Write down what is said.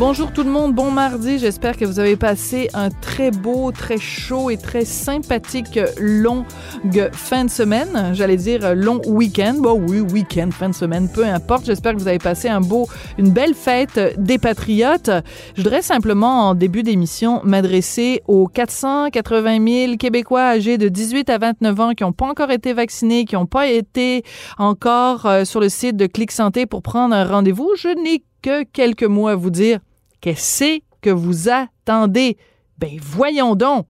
Bonjour tout le monde, bon mardi. J'espère que vous avez passé un très beau, très chaud et très sympathique longue fin de semaine. J'allais dire long week-end. Bon oui, week-end, fin de semaine, peu importe. J'espère que vous avez passé un beau, une belle fête des patriotes. Je voudrais simplement, en début d'émission, m'adresser aux 480 000 Québécois âgés de 18 à 29 ans qui n'ont pas encore été vaccinés, qui n'ont pas été encore euh, sur le site de Clic Santé pour prendre un rendez-vous. Je n'ai que quelques mots à vous dire. Qu'est-ce que vous attendez? Ben voyons donc!